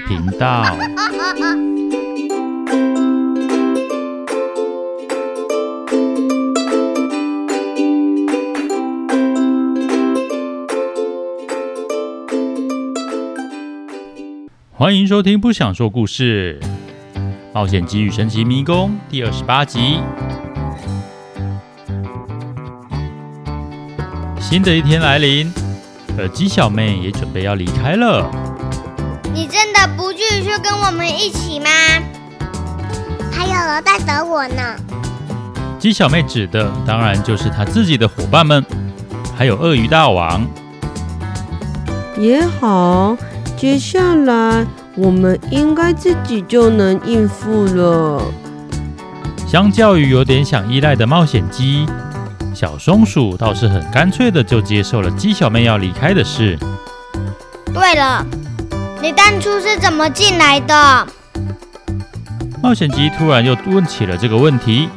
频道。欢迎收听《不想说故事：冒险鸡与神奇迷宫》第二十八集。新的一天来临，耳机小妹也准备要离开了。你真的不继续跟我们一起吗？还有人在等我呢。鸡小妹指的当然就是她自己的伙伴们，还有鳄鱼大王。也好。接下来我们应该自己就能应付了。相较于有点想依赖的冒险鸡，小松鼠倒是很干脆的就接受了鸡小妹要离开的事。对了，你当初是怎么进来的？冒险鸡突然又问起了这个问题。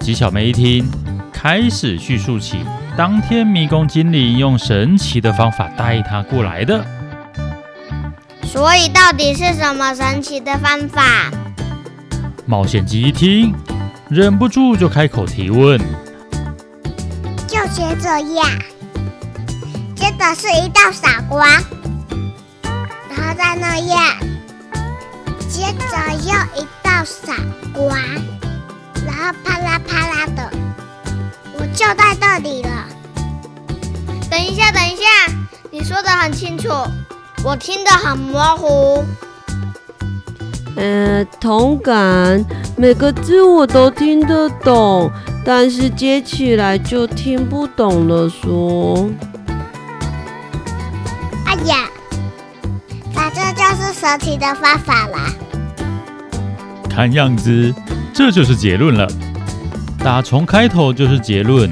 鸡小妹一听，开始叙述起当天迷宫精灵用神奇的方法带她过来的。所以到底是什么神奇的方法？冒险鸡一听，忍不住就开口提问。就学这样，真的是一道闪光，然后再那样，接着又一道闪光，然后啪啦啪啦的，我就在这里了。等一下，等一下，你说的很清楚。我听得很模糊。呃，同感，每个字我都听得懂，但是接起来就听不懂了。说，神奇的方法啦。看样子，这就是结论了。打从开头就是结论。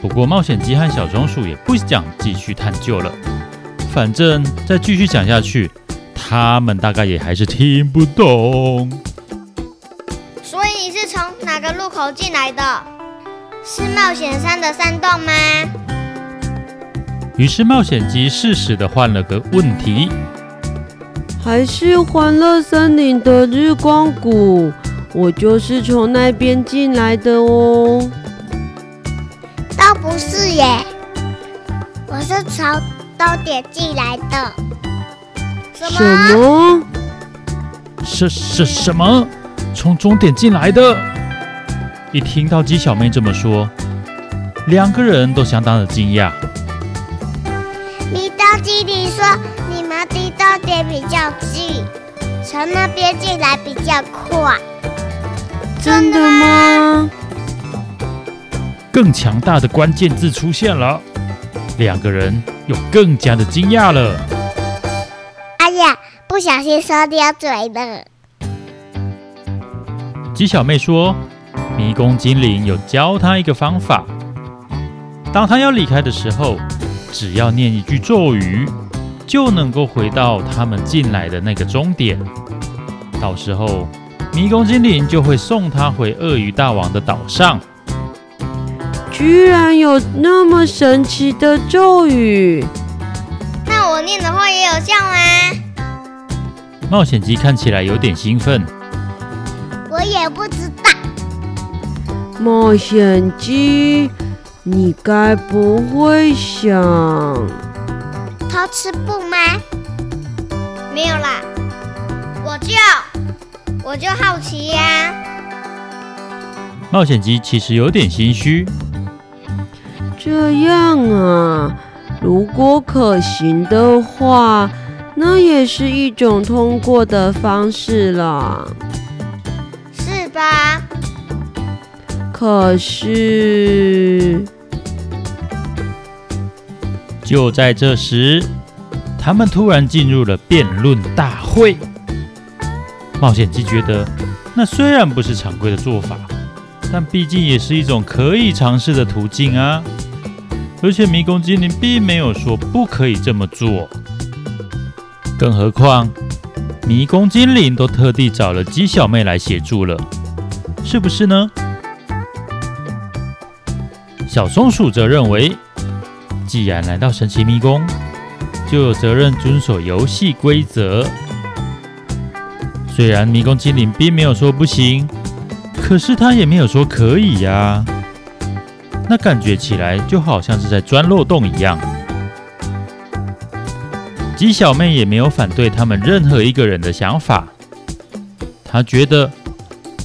不过，冒险鸡和小松鼠也不想继续探究了。反正再继续讲下去，他们大概也还是听不懂。所以你是从哪个路口进来的？是冒险山的山洞吗？于是冒险鸡适时的换了个问题：还是欢乐森林的日光谷？我就是从那边进来的哦。倒不是耶，我是从。终点进来的什么？什么？是是什么？从终点进来的？一听到鸡小妹这么说，两个人都相当的惊讶。迷宫精灵说：“你们离终点比较近，从那边进来比较快。”真的吗？更强大的关键字出现了。两个人又更加的惊讶了。哎呀，不小心说掉嘴了。鸡小妹说：“迷宫精灵有教她一个方法，当她要离开的时候，只要念一句咒语，就能够回到他们进来的那个终点。到时候，迷宫精灵就会送他回鳄鱼大王的岛上。”居然有那么神奇的咒语！那我念的话也有效吗？冒险鸡看起来有点兴奋。我也不知道。冒险鸡，你该不会想偷吃布吗？没有啦，我就我就好奇呀、啊。冒险鸡其实有点心虚。这样啊，如果可行的话，那也是一种通过的方式了，是吧？可是，就在这时，他们突然进入了辩论大会。冒险鸡觉得，那虽然不是常规的做法，但毕竟也是一种可以尝试的途径啊。而且迷宫精灵并没有说不可以这么做，更何况迷宫精灵都特地找了鸡小妹来协助了，是不是呢？小松鼠则认为，既然来到神奇迷宫，就有责任遵守游戏规则。虽然迷宫精灵并没有说不行，可是他也没有说可以呀。那感觉起来就好像是在钻漏洞一样。鸡小妹也没有反对他们任何一个人的想法。她觉得，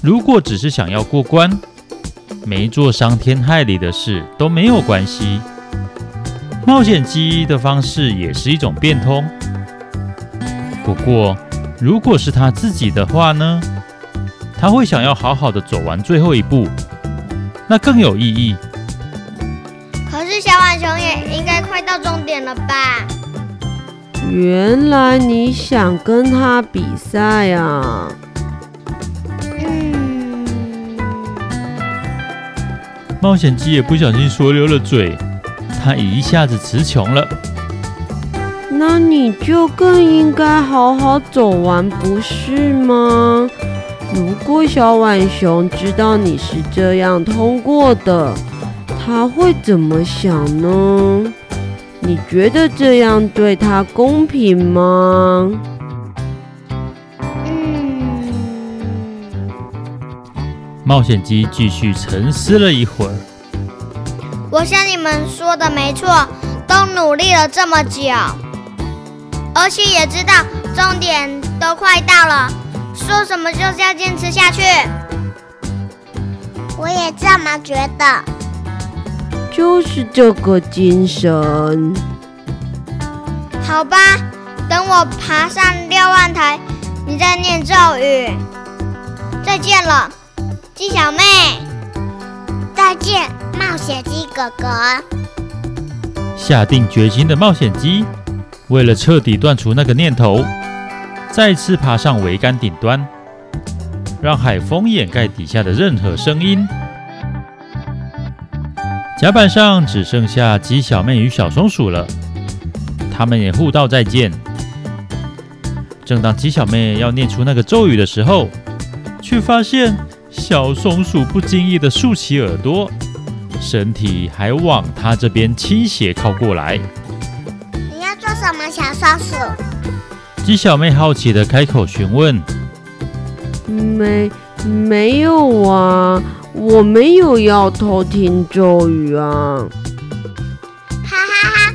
如果只是想要过关，没做伤天害理的事都没有关系。冒险鸡的方式也是一种变通。不过，如果是他自己的话呢？他会想要好好的走完最后一步，那更有意义。可是小浣熊也应该快到终点了吧？原来你想跟他比赛啊？嗯。冒险鸡也不小心说溜了嘴。他一下子词穷了，那你就更应该好好走完，不是吗？如果小浣熊知道你是这样通过的，他会怎么想呢？你觉得这样对他公平吗？嗯。冒险鸡继续沉思了一会儿。我想你们说的没错，都努力了这么久，而且也知道终点都快到了，说什么就是要坚持下去。我也这么觉得，就是这个精神。好吧，等我爬上瞭望台，你再念咒语。再见了，鸡小妹。再见。冒险鸡哥哥下定决心的冒险鸡，为了彻底断除那个念头，再次爬上桅杆顶端，让海风掩盖底下的任何声音。甲板上只剩下鸡小妹与小松鼠了，他们也互道再见。正当鸡小妹要念出那个咒语的时候，却发现小松鼠不经意地竖起耳朵。身体还往他这边倾斜靠过来。你要做什么，小松鼠？鸡小妹好奇的开口询问。没，没有啊，我没有要偷听咒语啊。哈哈哈，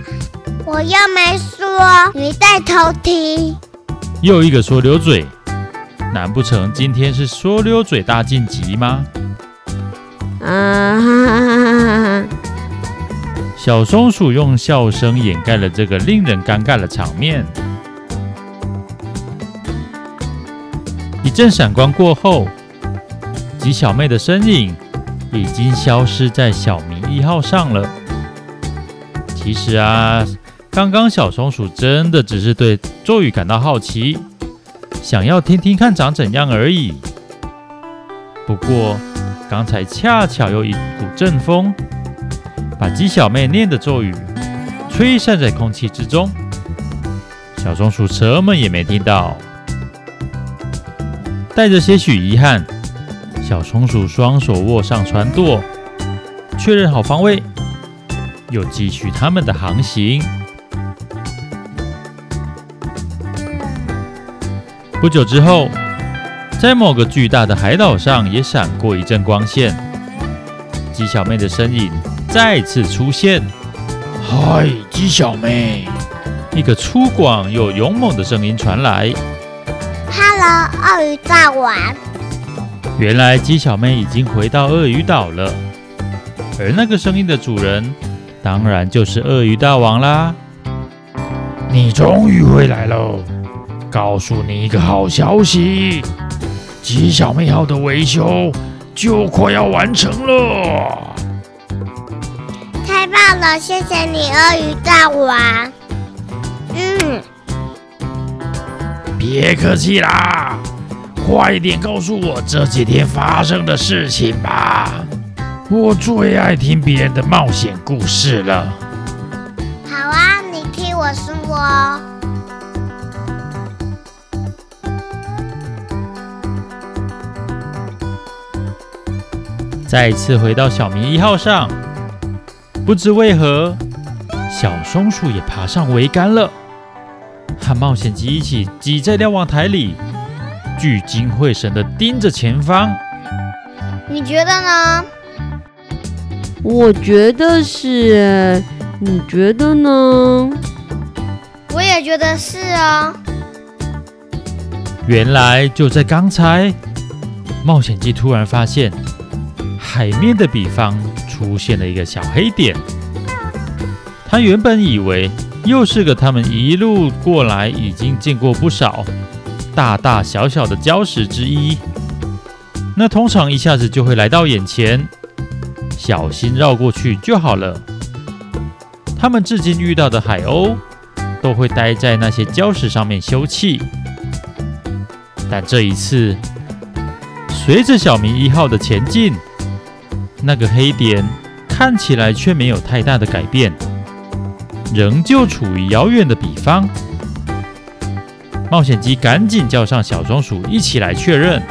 我又没说你在偷听。又一个说溜嘴，难不成今天是说溜嘴大晋级吗？啊哈哈小松鼠用笑声掩盖了这个令人尴尬的场面。一阵闪光过后，吉小妹的身影已经消失在小明一号上了。其实啊，刚刚小松鼠真的只是对咒语感到好奇，想要听听看长怎样而已。不过。刚才恰巧有一股阵风，把鸡小妹念的咒语吹散在空气之中，小松鼠什么也没听到。带着些许遗憾，小松鼠双手握上船舵，确认好方位，又继续他们的航行。不久之后。在某个巨大的海岛上，也闪过一阵光线。鸡小妹的身影再次出现。嗨，鸡小妹！一个粗犷又勇猛的声音传来。Hello，鳄鱼大王。原来鸡小妹已经回到鳄鱼岛了，而那个声音的主人，当然就是鳄鱼大王啦。你终于回来了，告诉你一个好消息。鸡小妹号的维修就快要完成了，太棒了！谢谢你，鳄鱼大王。嗯，别客气啦，快点告诉我这几天发生的事情吧，我最爱听别人的冒险故事了。好啊，你听我说。再次回到小明一号上，不知为何，小松鼠也爬上桅杆了。和冒险鸡一起挤在瞭望台里，聚精会神地盯着前方。你觉得呢？我觉得是，你觉得呢？我也觉得是啊。原来就在刚才，冒险鸡突然发现海面的彼方出现了一个小黑点。他原本以为又是个他们一路过来已经见过不少大大小小的礁石之一，那通常一下子就会来到眼前，小心绕过去就好了。他们至今遇到的海鸥都会待在那些礁石上面休憩。但这一次，随着小明一号的前进，那个黑点看起来却没有太大的改变，仍旧处于遥远的彼方。冒险鸡赶紧叫上小松鼠一起来确认。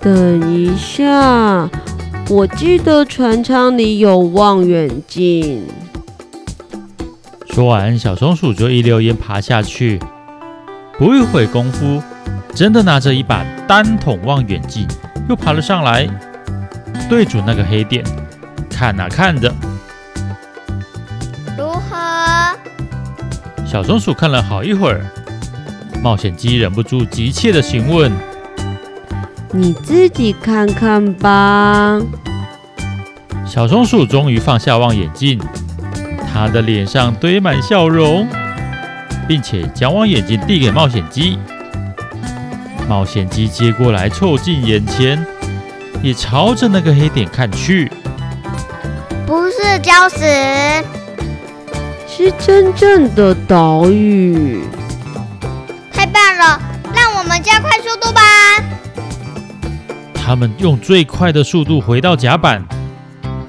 等一下，我记得船舱里有望远镜。说完，小松鼠就一溜烟爬下去，不一会功夫。真的拿着一把单筒望远镜，又爬了上来，对准那个黑点，看啊看着。如何？小松鼠看了好一会儿，冒险鸡忍不住急切地询问：“你自己看看吧。”小松鼠终于放下望远镜，它的脸上堆满笑容，并且将望远镜递给冒险鸡。冒险鸡接过来，凑近眼前，也朝着那个黑点看去。不是礁石，是真正的岛屿。太棒了，让我们加快速度吧！他们用最快的速度回到甲板。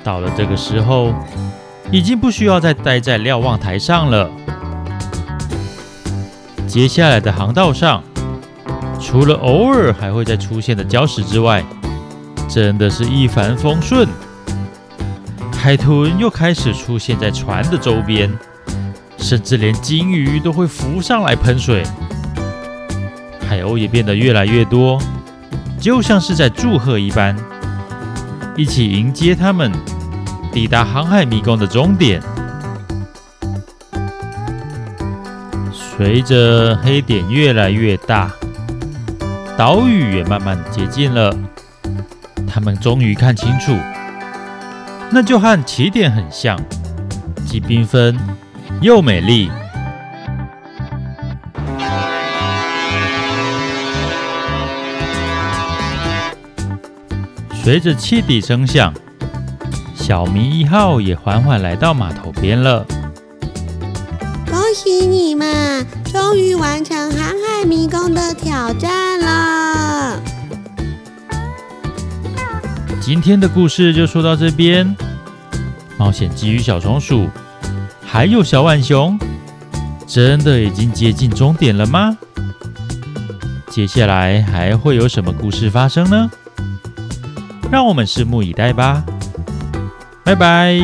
到了这个时候，已经不需要再待在瞭望台上了。接下来的航道上。除了偶尔还会再出现的礁石之外，真的是一帆风顺。海豚又开始出现在船的周边，甚至连鲸鱼都会浮上来喷水。海鸥也变得越来越多，就像是在祝贺一般，一起迎接他们抵达航海迷宫的终点。随着黑点越来越大。岛屿也慢慢接近了，他们终于看清楚，那就和起点很像，既缤纷又美丽。随着汽笛声响，小明一号也缓缓来到码头边了。恭喜你们，终于完成航海迷宫的挑战了！今天的故事就说到这边。冒险鸡与小松鼠，还有小浣熊，真的已经接近终点了吗？接下来还会有什么故事发生呢？让我们拭目以待吧。拜拜。